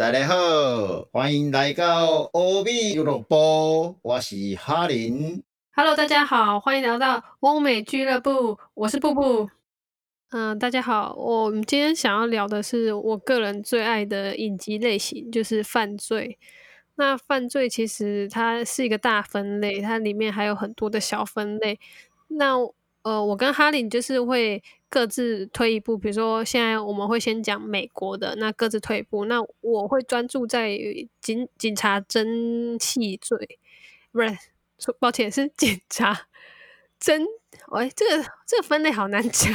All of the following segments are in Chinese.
大家好，欢迎来到欧美俱乐部，我是哈林。Hello，大家好，欢迎来到欧美俱乐部，我是布布。嗯、大家好，我们今天想要聊的是我个人最爱的影集类型，就是犯罪。那犯罪其实它是一个大分类，它里面还有很多的小分类。那呃，我跟哈林就是会各自推一步，比如说现在我们会先讲美国的，那各自退一步。那我会专注在于警警察侦缉罪，不是，说抱歉是警察侦。喂，这个这个分类好难讲，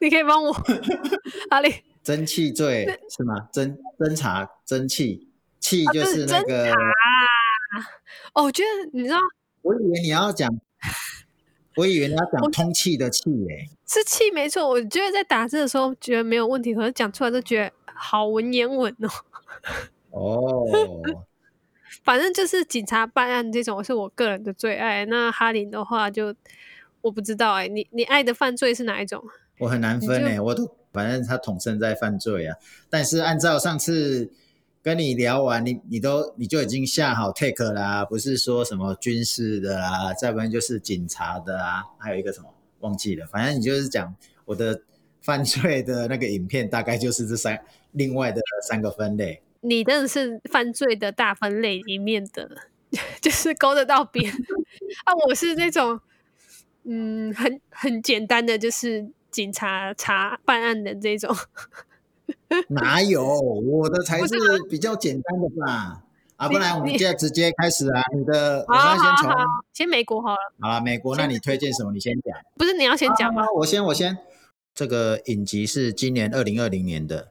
你可以帮我 哈林。蒸汽罪是吗？侦侦查蒸汽，气就是那个。侦哦，我觉得你知道我以为你要讲，我以为你要讲通气的气诶。是气没错，我觉得在打字的时候觉得没有问题，可是讲出来都觉得好文言文哦。哦，反正就是警察办案这种是我个人的最爱。那哈林的话就我不知道哎、你你爱的犯罪是哪一种？我很难分你就诶，我都反正他统称在犯罪啊。但是按照上次跟你聊完，你你都你就已经下好 take 啦，不是说什么军事的啦，再不然就是警察的啊，还有一个什么忘记了，反正你就是讲我的 犯罪的那个影片，大概就是这三另外的三个分类。你真的是犯罪的大分类里面的，就是勾得到边啊！我是那种嗯，很很简单的，就是警察查办案的这种。哪有？我的才是比较简单的吧？啊，不然我们你现在直接开始啊！你的，我好现在先从先美国好了，好了，美国，那你推荐什么？你先讲。不是你要先讲吗？啊我先，我先。这个影集是今年二零二零年的，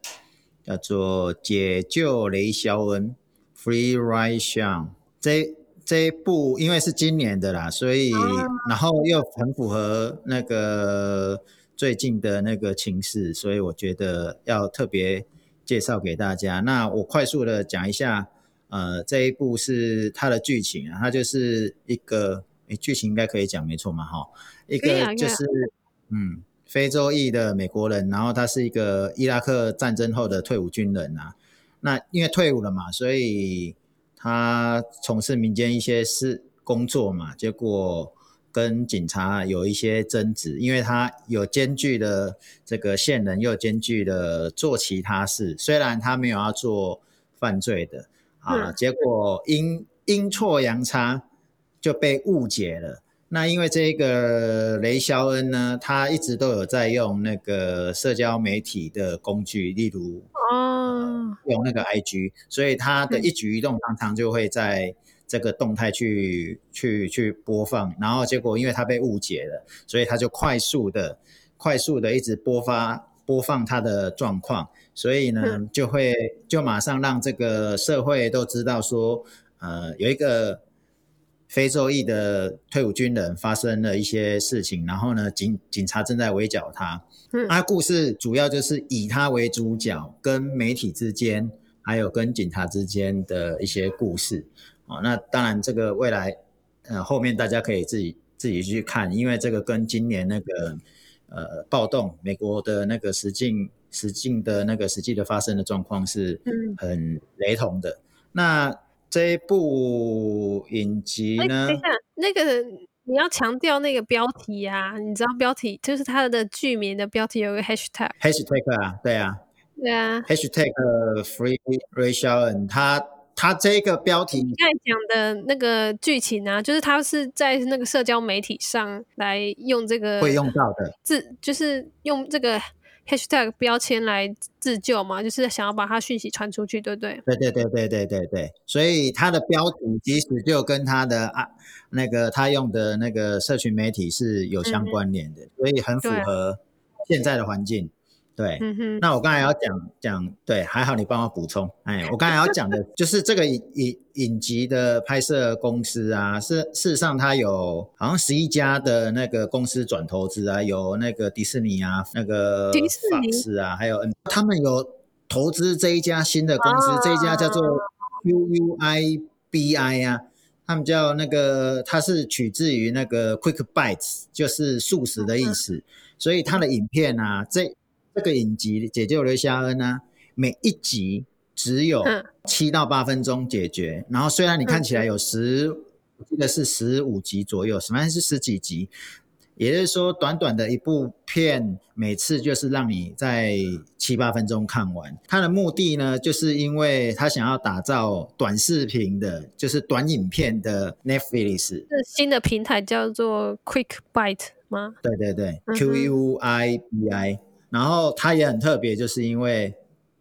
叫做《解救雷肖恩》（Free Ride Sean）。这这一部因为是今年的啦，所以、然后又很符合那个最近的那个情势，所以我觉得要特别介绍给大家。那我快速的讲一下，呃，这一部是它的剧情啊，它就是一个，诶，剧情应该可以讲没错嘛，哈，一个就是嗯，非洲裔的美国人，然后他是一个伊拉克战争后的退伍军人啊。那因为退伍了嘛，所以他从事民间一些事工作嘛，结果跟警察有一些争执，因为他有兼具的这个线人，又兼具的做其他事，虽然他没有要做犯罪的啊，嗯结果阴阴错阳差就被误解了。那因为这个雷肖恩呢，他一直都有在用那个社交媒体的工具，例如哦，用那个 IG，所以他的一举一动常常就会在这个动态去去去播放，然后结果因为他被误解了，所以他就快速的快速的一直播发播放他的状况，所以呢就会就马上让这个社会都知道说，呃，有一个。非洲裔的退伍军人发生了一些事情，然后呢，警警察正在围剿他。嗯他故事主要就是以他为主角，跟媒体之间，还有跟警察之间的一些故事。哦，那当然这个未来，呃，后面大家可以自己自己去看，因为这个跟今年那个呃暴动，美国的那个实境实境的那个实际的发生的状况是嗯很雷同的。那这一部影集哎，呢等一？下，那个你要强调那个标题啊，你知道标题就是它的剧名的标题有个 hashtag，hashtag 啊，对啊对啊，，hashtag free Rachel，and 他他这个标题你刚才讲的那个剧情啊，就是他是在那个社交媒体上来用这个会用到的，自，就是用这个 hashtag 标签来自救嘛，就是想要把他讯息传出去，对不对？对对对对对对对，所以他的标题其实就跟他的啊那个他用的那个社群媒体是有相关联的，所以很符合现在的环境。对，那我刚才要讲讲，对，还好你帮我补充。哎，我刚才要讲的 就是这个影影影集的拍摄公司啊，是事实上它有好像十一家的那个公司转投资啊，有那个迪士尼啊，那个迪士尼啊，还有他们有投资这一家新的公司，哦这一家叫做 QUIBI 啊。他们叫那个，它是取自于那个 Quick Bites，就是素食的意思。所以它的影片啊，这这个影集《解救雷夏恩》呢，每一集只有嗯七到八分钟解决。然后虽然你看起来有十，我记得是十五集左右，反正是十几集。也就是说，短短的一部片，每次就是让你在七八分钟看完。它的目的呢，就是因为他想要打造短视频的，就是短影片的 Netflix。这新的平台叫做 Quick Bite 吗？对对对嗯，Q U I B I。然后它也很特别，就是因为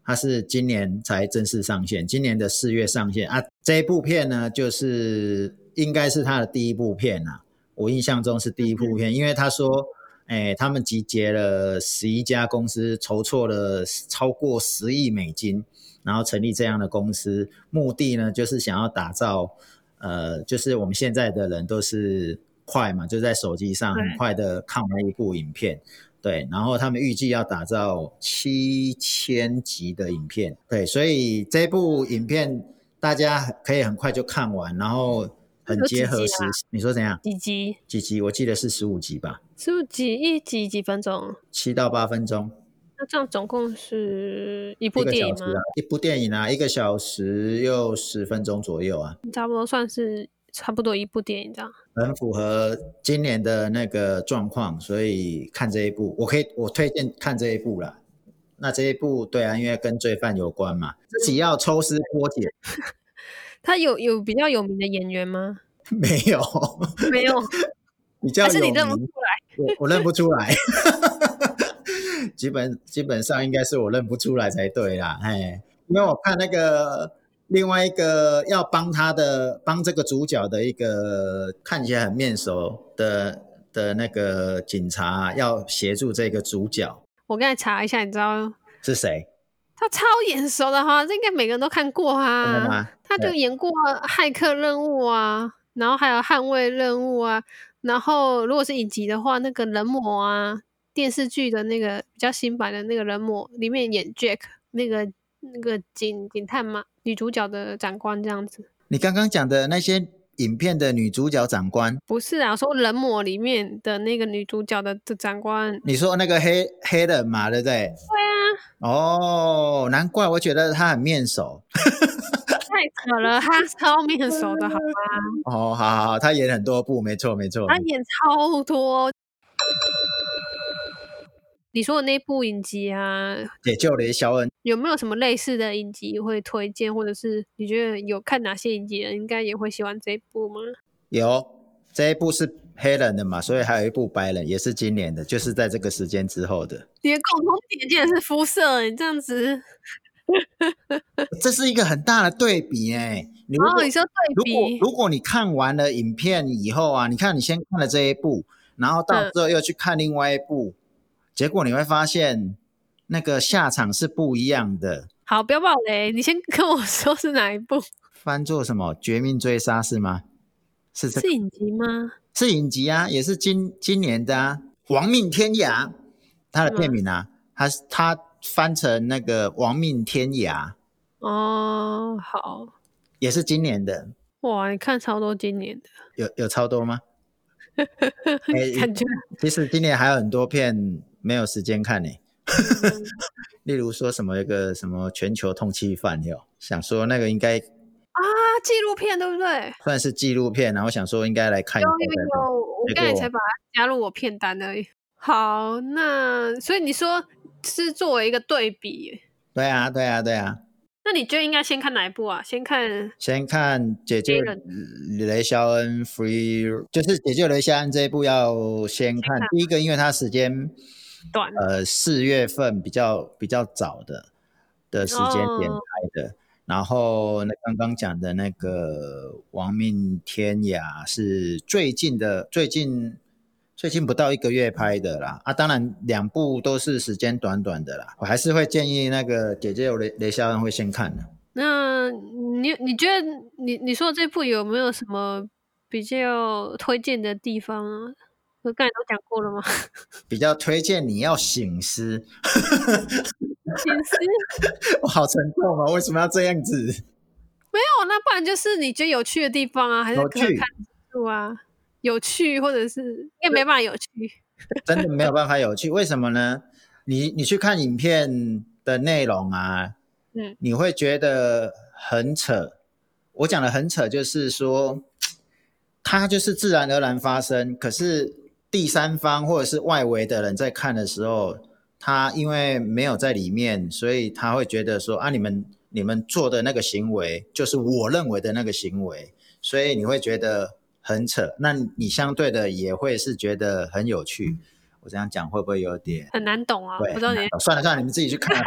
它是今年才正式上线，今年的四月上线啊。这一部片呢，就是应该是它的第一部片啊，我印象中是第一部片，因为他说，哎，他们集结了十一家公司，筹措了超过十亿美金，然后成立这样的公司，目的呢就是想要打造，呃，就是我们现在的人都是快嘛，就在手机上很快的看完一部影片。对，然后他们预计要打造七千集的影片，对，所以这部影片大家可以很快就看完，然后很结合时啊，你说怎样？几集？几集？我记得是十五集吧，十五集，一集几分钟？七到八分钟，那这样总共是一部电影吗？一部电影啊，一个小时又十分钟左右啊，差不多算是差不多一部电影这样。很符合今年的那个状况，所以看这一部，我可以我推荐看这一部啦。那这一部对啊，因为跟罪犯有关嘛，自己要抽丝剥茧，他有有比较有名的演员吗？没有，没有，比较有还是你认不名出来？我我认不出来，基本基本上应该是我认不出来才对啦，哎，因为我看那个另外一个要帮他的帮这个主角的一个看起来很面熟的的那个警察，要协助这个主角我刚才查一下，你知道是谁？他超眼熟的哈，这应该每个人都看过哈。吗？他就演过《骇客任务》啊，然后还有《捍卫任务》啊，然后如果是影集的话，那个人魔啊，电视剧的那个比较新版的那个人魔里面演 Jack 那个那个警警探嘛，女主角的长官这样子。你刚刚讲的那些影片的女主角长官，不是啊，我说人魔里面的那个女主角的的长官。你说那个黑黑人嘛，对不对？对啊，哦，难怪我觉得他很面熟。太扯了，他超面熟的好吗？哦，好好好，他演很多部，没错没错。他演超多。你说的那部影集啊，解救雷肖恩，有没有什么类似的影集会推荐，或者是你觉得有看哪些影集的人应该也会喜欢这一部吗？有这一部是黑人的嘛，所以还有一部白人，也是今年的，就是在这个时间之后的。你的共同点竟然是肤色，你这样子，这是一个很大的对比哎、你如果、然后哦你说对如果比，如果你看完了影片以后啊，你看你先看了这一部，然后到嗯之后又去看另外一部，结果你会发现那个下场是不一样的。好，不要爆雷，你先跟我说是哪一部？翻作什么《绝命追杀》是吗？是这是影集吗？是影集啊，也是今今年的啊，《亡命天涯》，它的片名啊，它是它翻成那个《亡命天涯》，哦，好，也是今年的，哇，你看超多今年的，有有超多吗？哎感觉其实今年还有很多片没有时间看呢，例如说什么一个什么全球通缉犯有，想说那个应该啊，纪录片对不对？算是纪录片，然后想说应该来看一有下再看。有有，我刚才才把它加入我片单而已。好，那所以你说是作为一个对比，对啊，对啊，对啊。那你觉得应该先看哪一部啊？先看先看《解救雷肖恩 Free》，就是《解救雷肖恩》这一部要先看。看第一个，因为它时间短呃四月份比较比较早的的时间点哦拍的。然后那刚刚讲的那个《亡命天涯》是最近的，最近最近不到一个月拍的啦。啊，当然两部都是时间短短的啦。我还是会建议那个《姐姐雷雷肖恩》会先看的。那你你觉得你你说的这部有没有什么比较推荐的地方啊？我刚才都讲过了吗？比较推荐你要醒思。醒思我好沉重啊！为什么要这样子？没有，那不然就是你觉得有趣的地方啊，还是可以看住啊？有趣，或者是应该没办法有趣。真的没有办法有趣，为什么呢？你你去看影片的内容啊，嗯，你会觉得很扯。我讲的很扯，就是说，它就是自然而然发生，可是第三方或者是外围的人在看的时候，他因为没有在里面，所以他会觉得说啊，你们你们做的那个行为就是我认为的那个行为，所以你会觉得很扯。那你相对的也会是觉得很有趣。我这样讲会不会有点很难懂啊？对，不知道你算了算了，你们自己去看。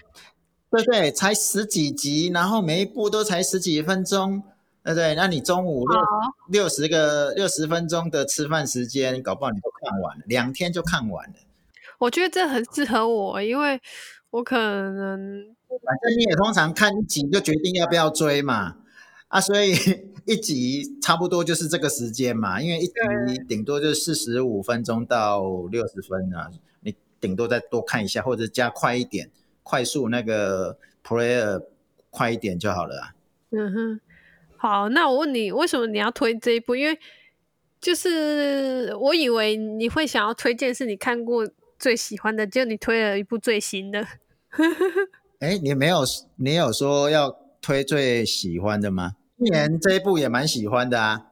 对对，才十几集，然后每一部都才十几分钟，对对？那你中午六六十个六十分钟的吃饭时间，搞不好你都看完了，两天就看完了。我觉得这很适合我，因为我可能反正你也通常看一集就决定要不要追嘛，啊，所以 一集差不多就是这个时间嘛，因为一集顶多就四十五分钟到六十分啊，你顶多再多看一下或者加快一点。快速那个 player 快一点就好了啊。嗯哼，好，那我问你，为什么你要推这一部？因为就是我以为你会想要推荐是你看过最喜欢的，就你推了一部最新的。哎，你没有，你有说要推最喜欢的吗？今年这一部也蛮喜欢的啊。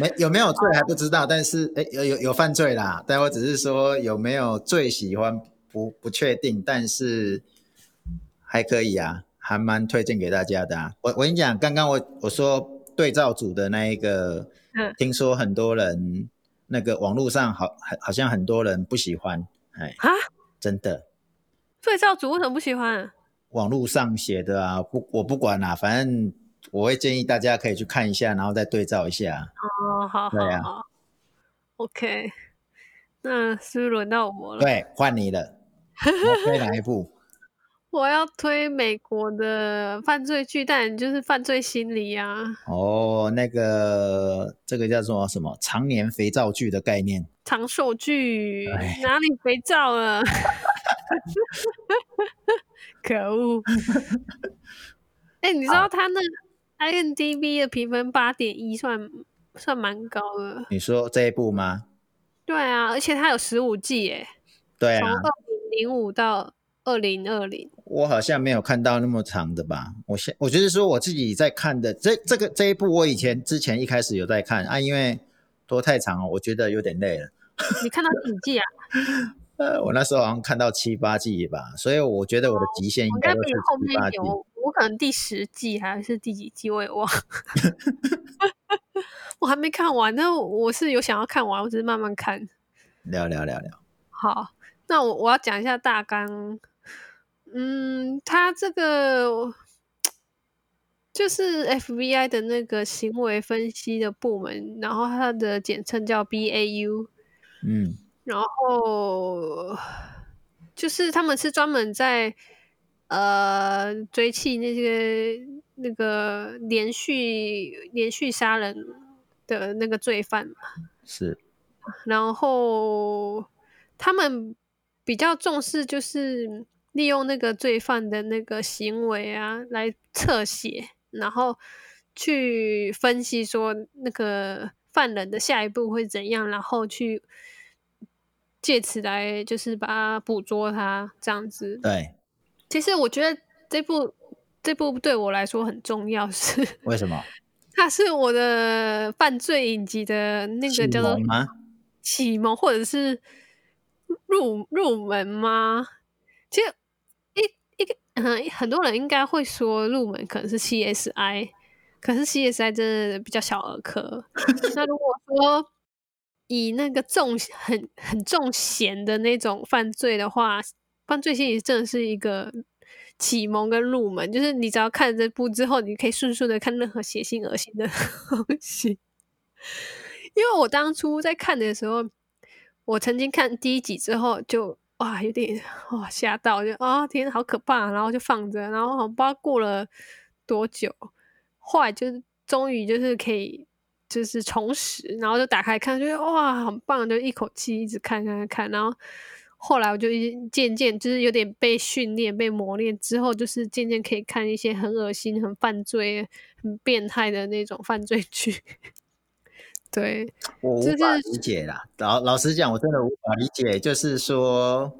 没有没有罪还不知道，但是哎有有有犯罪啦。但我只是说有没有最喜欢不不确定，但是。还可以啊，还蛮推荐给大家的啊。我我跟你讲，刚刚我我说对照组的那一个，嗯，听说很多人那个网络上好好好像很多人不喜欢，哎啊，真的，对照组为什么不喜欢？网络上写的啊，不我不管啦，反正我会建议大家可以去看一下，然后再对照一下。哦，好，对啊，OK，那是不是轮到我了？对，换你了，推哪一部？我要推美国的犯罪剧，但就是犯罪心理啊。哦，那个这个叫做什么？常年肥皂剧的概念。长寿剧哪里肥皂了？可恶！哎，你知道他那 INDB 的评分八点一，算算蛮高的。你说这一部吗？对啊，而且它有十五季，哎，对啊，从二零零五到。二零二零，我好像没有看到那么长的吧？我现我觉得说我自己在看的这这个这一部，我以前之前一开始有在看啊，因为拖太长了，我觉得有点累了。你看到几季啊？呃，我那时候好像看到七八季吧，所以我觉得我的极限应该是七八季。我可能第十季还是第几季我也忘，我还没看完。那我是有想要看完，我只是慢慢看。聊聊聊聊。好，那我我要讲一下大纲。嗯，他这个就是 FBI 的那个行为分析的部门，然后它的简称叫 BAU。嗯，然后就是他们是专门在呃追缉那些那个连续连续杀人的那个罪犯嘛。是，然后他们比较重视就是。利用那个罪犯的那个行为啊，来侧写，然后去分析说那个犯人的下一步会怎样，然后去借此来就是把他捕捉他这样子。对，其实我觉得这部这部对我来说很重要，是为什么？它是我的犯罪影集的那个叫做启蒙，或者是入入门吗？其实。很多人应该会说入门可能是 CSI，可是 CSI 真的比较小儿科。那如果说以那个重很很重嫌的那种犯罪的话，犯罪心理真的是一个启蒙跟入门，就是你只要看这部之后，你可以顺顺的看任何血腥恶心的 东西。因为我当初在看的时候，我曾经看第一集之后就。哇，有点哇吓到，就啊天，好可怕！然后就放着，然后不知道过了多久，后来就是终于就是可以就是重拾，然后就打开看，就哇很棒，就一口气一直看看看，然后后来我就渐渐就是有点被训练、被磨练之后，就是渐渐可以看一些很恶心、很犯罪、很变态的那种犯罪剧。对，我无法理解啦。老老实讲，我真的无法理解。就是说，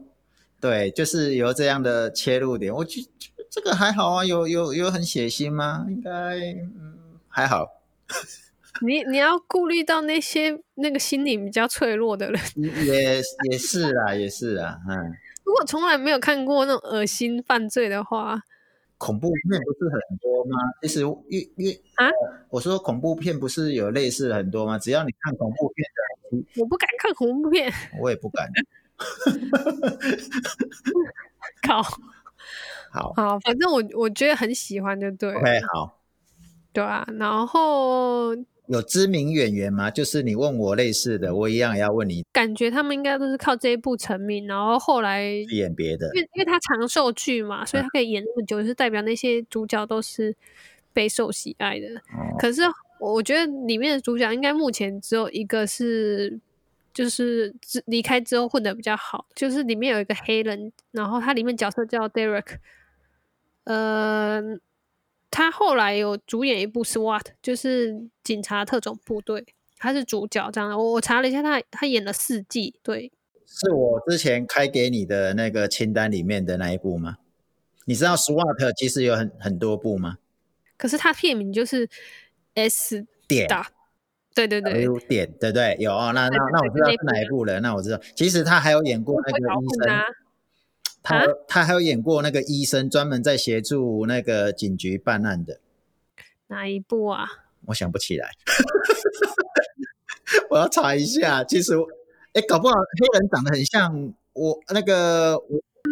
对，就是有这样的切入点，我就这个还好啊，有有有很血腥吗？应该嗯还好。你你要顾虑到那些那个心理比较脆弱的人，也也是啦，也是啦，嗯。如果从来没有看过那种恶心犯罪的话，恐怖片不是很多吗？其实越越啊，我说恐怖片不是有类似很多吗？只要你看恐怖片的，我不敢看恐怖片，我也不敢。靠，好好，反正我我觉得很喜欢，就对。OK，好，对啊，然后。有知名演员吗？就是你问我类似的，我一样也要问你。感觉他们应该都是靠这一部成名，然后后来演别的。因为因为他长寿剧嘛，所以他可以演那么久，是代表那些主角都是备受喜爱的。可是我觉得里面的主角应该目前只有一个是，就是离开之后混的比较好，就是里面有一个黑人，然后他里面角色叫 Derek，呃。他后来有主演一部《SWAT》，就是警察特种部队，他是主角。这样的，我我查了一下，他他演了四季。对，是我之前开给你的那个清单里面的那一部吗？你知道《SWAT》其实有很很多部吗？可是他片名就是 S 点，对对对有点，对对，有哦。那那那我知道是哪一部了。那我知道，其实他还有演过那个医生。他他还有演过那个医生，专门在协助那个警局办案的。哪一部啊？我想不起来，我要查一下。其实，哎，搞不好黑人长得很像我那个。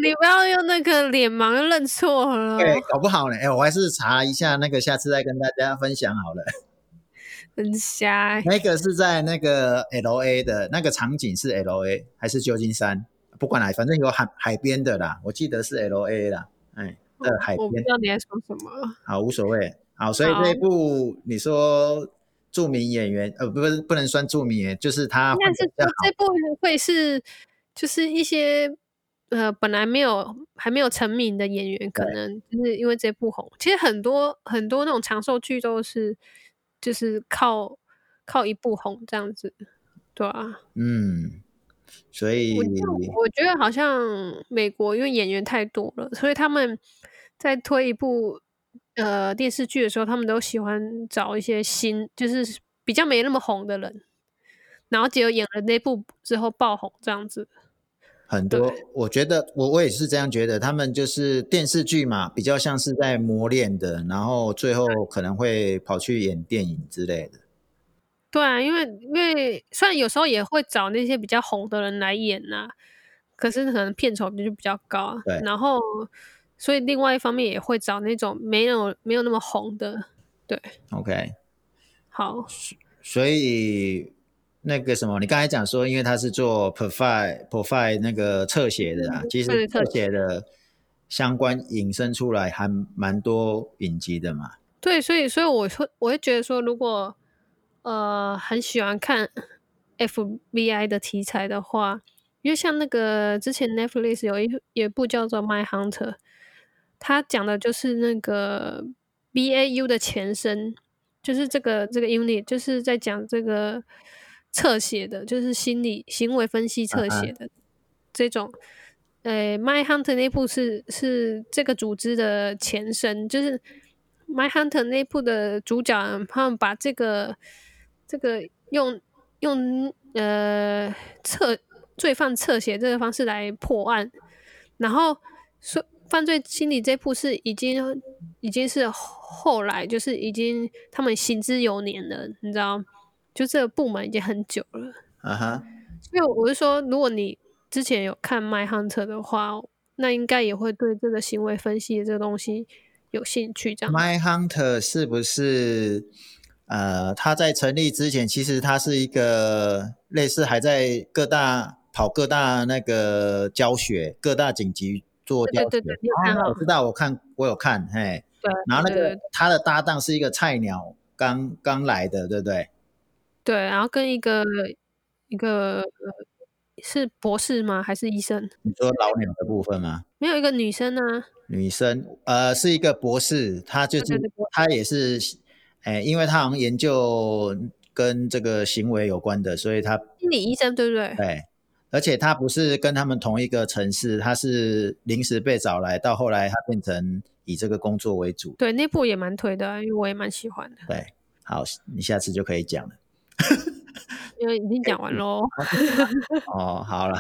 你不要用那个脸盲认错了。对，搞不好呢。哎，我还是查一下那个，下次再跟大家分享好了。很瞎。那个是在那个 L A 的那个场景是 L A 还是旧金山？不管啦，反正有海海边的啦，我记得是 L A 啦，哎，的海边。我不知道你在说什么。好，无所谓。好，所以这一部你说著名演员，呃，不是不能算著名演员，就是他。但是这部会是就是一些呃本来没有还没有成名的演员，可能就是因为这部红。其实很多很多那种长寿剧都是就是靠靠一部红这样子，对啊。嗯。所以，我觉得好像美国因为演员太多了，所以他们在推一部呃电视剧的时候，他们都喜欢找一些新，就是比较没那么红的人，然后结果演了那部之后爆红这样子。很多，我觉得我我也是这样觉得，他们就是电视剧嘛，比较像是在磨练的，然后最后可能会跑去演电影之类的。对啊，因为因为虽然有时候也会找那些比较红的人来演呐，可是可能片酬就比较高。对，然后所以另外一方面也会找那种没有没有那么红的。对，OK，好。所以那个什么，你刚才讲说，因为他是做 profile profile 那个侧写的啊，其实侧写的相关引申出来还蛮多影集的嘛。对，所以所以我会我会觉得说，如果呃，很喜欢看 FBI 的题材的话，因为像那个之前 Netflix 有一有一部叫做《My Hunter》，它讲的就是那个 BAU 的前身，就是这个这个 unit，就是在讲这个侧写的，就是心理行为分析侧写的这种。呃，《My Hunter》那部是是这个组织的前身，就是《My Hunter》那部的主角，他们把这个。这个用用呃侧罪犯侧写这个方式来破案，然后说犯罪心理这部是已经已经是后来就是已经他们行之有年了，你知道，就这个部门已经很久了。啊哈，因为我是说，如果你之前有看《My Hunter》的话，那应该也会对这个行为分析的这个东西有兴趣。这样，《My Hunter》是不是？呃，他在成立之前，其实他是一个类似还在各大跑各大那个教学，各大紧急做教学。对对对，我知道，我看我有看，嘿。对。然后那个他的搭档是一个菜鸟，刚刚来的，对不对？对，然后跟一个一个是博士吗？还是医生？你说老鸟的部分吗？没有一个女生呢。女生，呃，是一个博士，他就是他也是。哎，因为他好像研究跟这个行为有关的，所以他心理医生对不对？对，而且他不是跟他们同一个城市，他是临时被找来，到后来他变成以这个工作为主。对，那部也蛮推的，因为我也蛮喜欢的。对，好，你下次就可以讲了。因为已经讲完喽。哦，好了。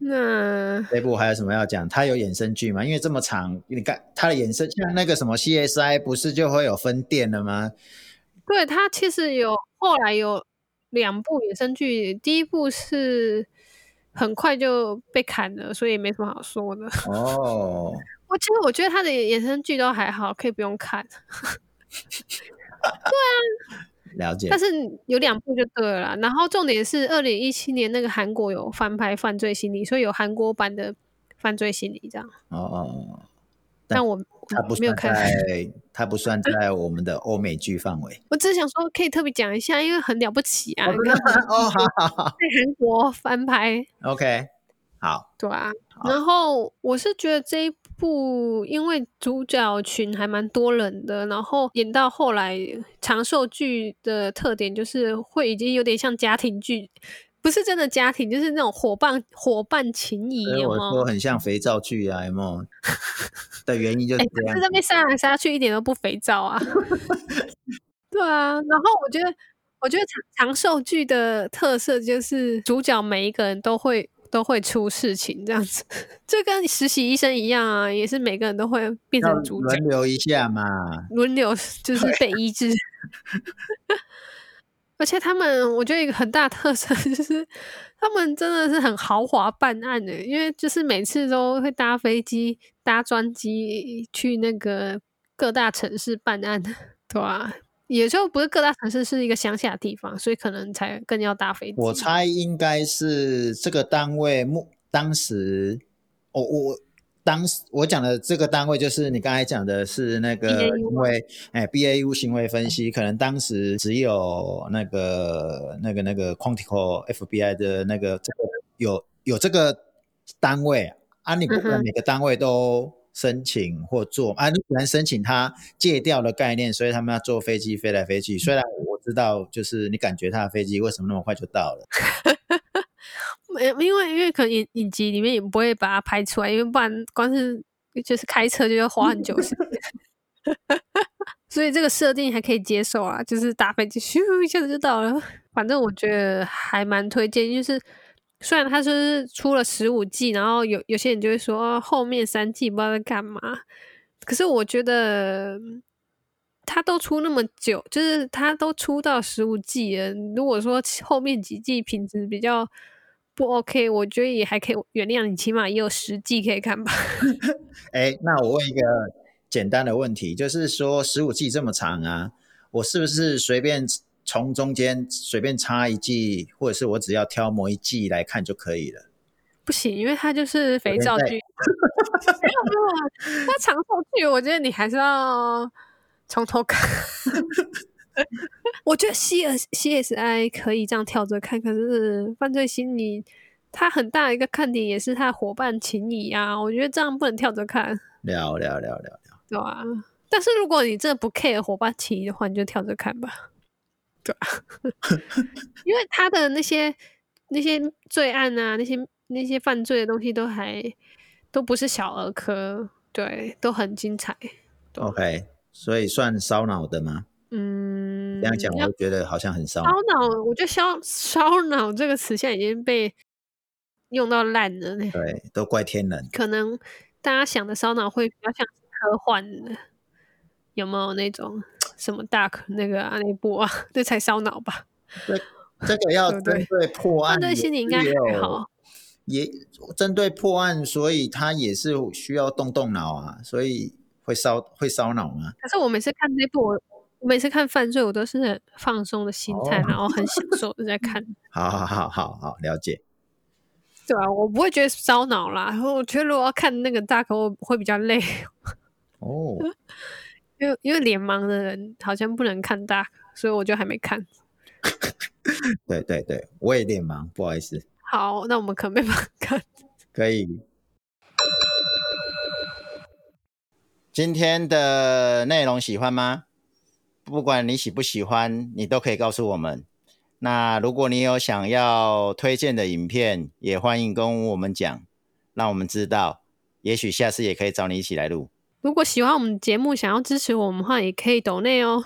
那这部还有什么要讲？它有衍生剧吗？因为这么长，你看它的衍生，像那个什么 CSI，不是就会有分店了吗？对，它其实有后来有两部衍生剧，第一部是很快就被砍了，所以没什么好说的。哦，我其实我觉得它的衍生剧都还好，可以不用看。对啊。了解，但是有两部就对了。然后重点是二零一七年那个韩国有翻拍《犯罪心理》，所以有韩国版的《犯罪心理》这样。哦哦，但我他不算在，他不算在我们的欧美剧范围。我只是想说，可以特别讲一下，因为很了不起啊！哦，好好 好，在韩国翻拍。OK，好，对啊。然后我是觉得这一。部因为主角群还蛮多人的，然后演到后来长寿剧的特点就是会已经有点像家庭剧，不是真的家庭，就是那种伙伴伙伴情谊。我说很像肥皂剧啊，有没有？的原因就是这样。这边杀来杀去一点都不肥皂啊。对啊，然后我觉得我觉得长长寿剧的特色就是主角每一个人都会。都会出事情，这样子，这跟实习医生一样啊，也是每个人都会变成主角，轮流一下嘛，轮流 就是被医治。而且他们，我觉得一个很大特色就是，他们真的是很豪华办案的，因为就是每次都会搭飞机、搭专机去那个各大城市办案，对吧？也就不是各大城市，是一个乡下地方，所以可能才更要搭飞机。我猜应该是这个单位目当时，我我当时我讲的这个单位就是你刚才讲的是那个，因为哎，B A U 行为分析可能当时只有那个那个那个 Quantico F B I 的那个这个有有这个单位啊，你不能每个单位都。申请或做啊，你可能申请他借调的概念，所以他们要坐飞机飞来飞去。虽然我知道，就是你感觉他的飞机为什么那么快就到了？没，因为因为可能影影集里面也不会把它拍出来，因为不然光是就是开车就要花很久时间。所以这个设定还可以接受啊，就是搭飞机咻一下子就到了。反正我觉得还蛮推荐，就是。虽然他是出了十五季，然后有有些人就会说后面三季不知道在干嘛，可是我觉得他都出那么久，就是他都出到十五季了。如果说后面几季品质比较不 OK，我觉得也还可以原谅你，起码也有十季可以看吧。哎，那我问一个简单的问题，就是说十五季这么长啊，我是不是随便？从中间随便插一季，或者是我只要挑某一季来看就可以了。不行，因为它就是肥皂剧。没有没有，那长寿剧，我觉得你还是要从头看。我觉得 C S C S I 可以这样跳着看，可是犯罪心理它很大一个看点也是它伙伴情谊啊。我觉得这样不能跳着看。聊聊聊聊聊，对啊。但是如果你真的不 care 伙伴情谊的话，你就跳着看吧。对，因为他的那些那些罪案啊，那些那些犯罪的东西都还都不是小儿科，对，都很精彩。OK，所以算烧脑的吗？嗯，这样讲我觉得好像很烧烧脑。我觉得“烧烧脑”这个词现在已经被用到烂了。对，都怪天人。可能大家想的烧脑会比较像科幻的，有没有那种？什么大可那个啊那部啊，这才烧脑吧？这这个要 针对破案，对心理应该还好。也针对破案，所以他也是需要动动脑啊，所以会烧会烧脑吗？可是我每次看那部，我每次看犯罪，我都是放松的心态，然后很享受的在看。好好好好好，了解。对啊，我不会觉得烧脑啦。然后我觉得如果要看那个大可，我会比较累。哦。因为因为脸盲的人好像不能看大，所以我就还没看。对对对，我也脸盲，不好意思。好，那我们可没办法看。可以。今天的内容喜欢吗？不管你喜不喜欢，你都可以告诉我们。那如果你有想要推荐的影片，也欢迎跟我们讲，让我们知道，也许下次也可以找你一起来录。如果喜欢我们节目，想要支持我们的话，也可以抖内哦。